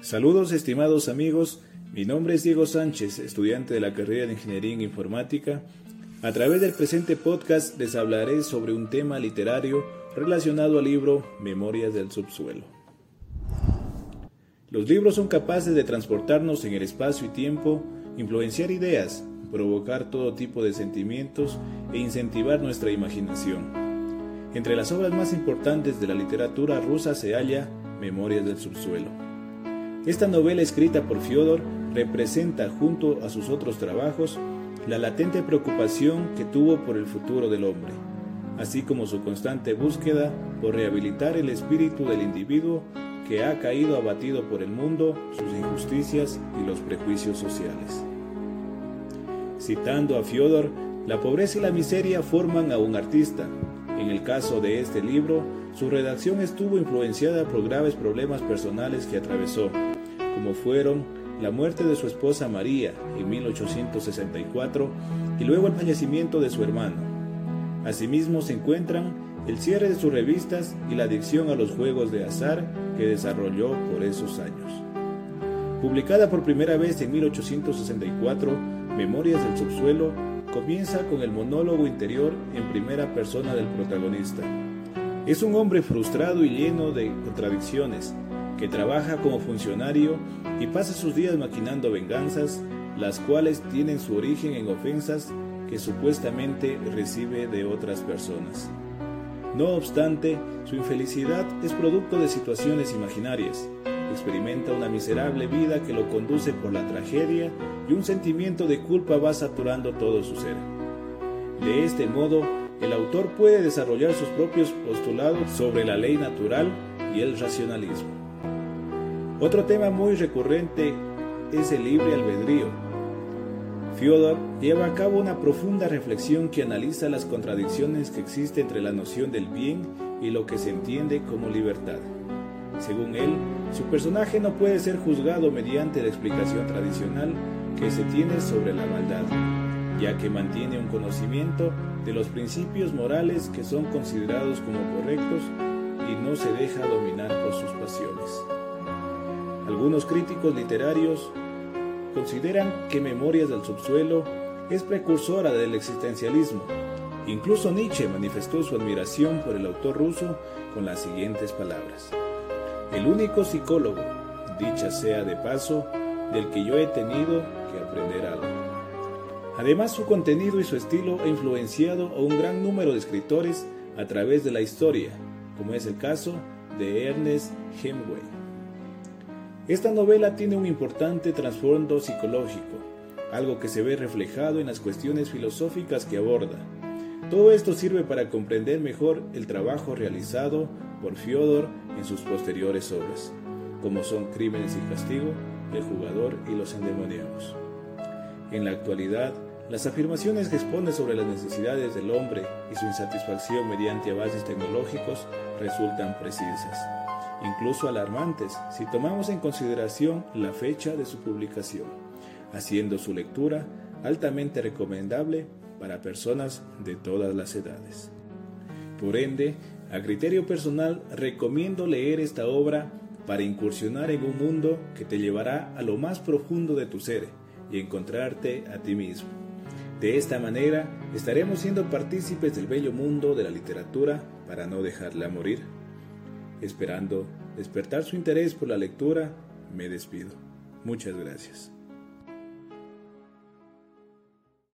Saludos estimados amigos, mi nombre es Diego Sánchez, estudiante de la carrera de Ingeniería en Informática. A través del presente podcast les hablaré sobre un tema literario relacionado al libro Memorias del Subsuelo. Los libros son capaces de transportarnos en el espacio y tiempo, influenciar ideas, provocar todo tipo de sentimientos e incentivar nuestra imaginación. Entre las obras más importantes de la literatura rusa se halla Memorias del Subsuelo esta novela escrita por Fyodor representa, junto a sus otros trabajos, la latente preocupación que tuvo por el futuro del hombre, así como su constante búsqueda por rehabilitar el espíritu del individuo que ha caído abatido por el mundo, sus injusticias y los prejuicios sociales. Citando a Fyodor, la pobreza y la miseria forman a un artista. En el caso de este libro, su redacción estuvo influenciada por graves problemas personales que atravesó, como fueron la muerte de su esposa María en 1864 y luego el fallecimiento de su hermano. Asimismo se encuentran el cierre de sus revistas y la adicción a los juegos de azar que desarrolló por esos años. Publicada por primera vez en 1864, Memorias del Subsuelo comienza con el monólogo interior en primera persona del protagonista. Es un hombre frustrado y lleno de contradicciones, que trabaja como funcionario y pasa sus días maquinando venganzas, las cuales tienen su origen en ofensas que supuestamente recibe de otras personas. No obstante, su infelicidad es producto de situaciones imaginarias. Experimenta una miserable vida que lo conduce por la tragedia y un sentimiento de culpa va saturando todo su ser. De este modo, el autor puede desarrollar sus propios postulados sobre la ley natural y el racionalismo. Otro tema muy recurrente es el libre albedrío. Fyodor lleva a cabo una profunda reflexión que analiza las contradicciones que existen entre la noción del bien y lo que se entiende como libertad. Según él, su personaje no puede ser juzgado mediante la explicación tradicional que se tiene sobre la maldad, ya que mantiene un conocimiento de los principios morales que son considerados como correctos y no se deja dominar por sus pasiones. Algunos críticos literarios consideran que Memorias del Subsuelo es precursora del existencialismo. Incluso Nietzsche manifestó su admiración por el autor ruso con las siguientes palabras. El único psicólogo, dicha sea de paso, del que yo he tenido que aprender. Además, su contenido y su estilo ha influenciado a un gran número de escritores a través de la historia, como es el caso de Ernest Hemingway. Esta novela tiene un importante trasfondo psicológico, algo que se ve reflejado en las cuestiones filosóficas que aborda. Todo esto sirve para comprender mejor el trabajo realizado por Fyodor en sus posteriores obras, como son Crímenes y Castigo, El jugador y los endemoniados. En la actualidad, las afirmaciones que expone sobre las necesidades del hombre y su insatisfacción mediante avances tecnológicos resultan precisas incluso alarmantes si tomamos en consideración la fecha de su publicación, haciendo su lectura altamente recomendable para personas de todas las edades. Por ende, a criterio personal recomiendo leer esta obra para incursionar en un mundo que te llevará a lo más profundo de tu ser y encontrarte a ti mismo. De esta manera estaremos siendo partícipes del bello mundo de la literatura para no dejarla morir. Esperando despertar su interés por la lectura, me despido. Muchas gracias.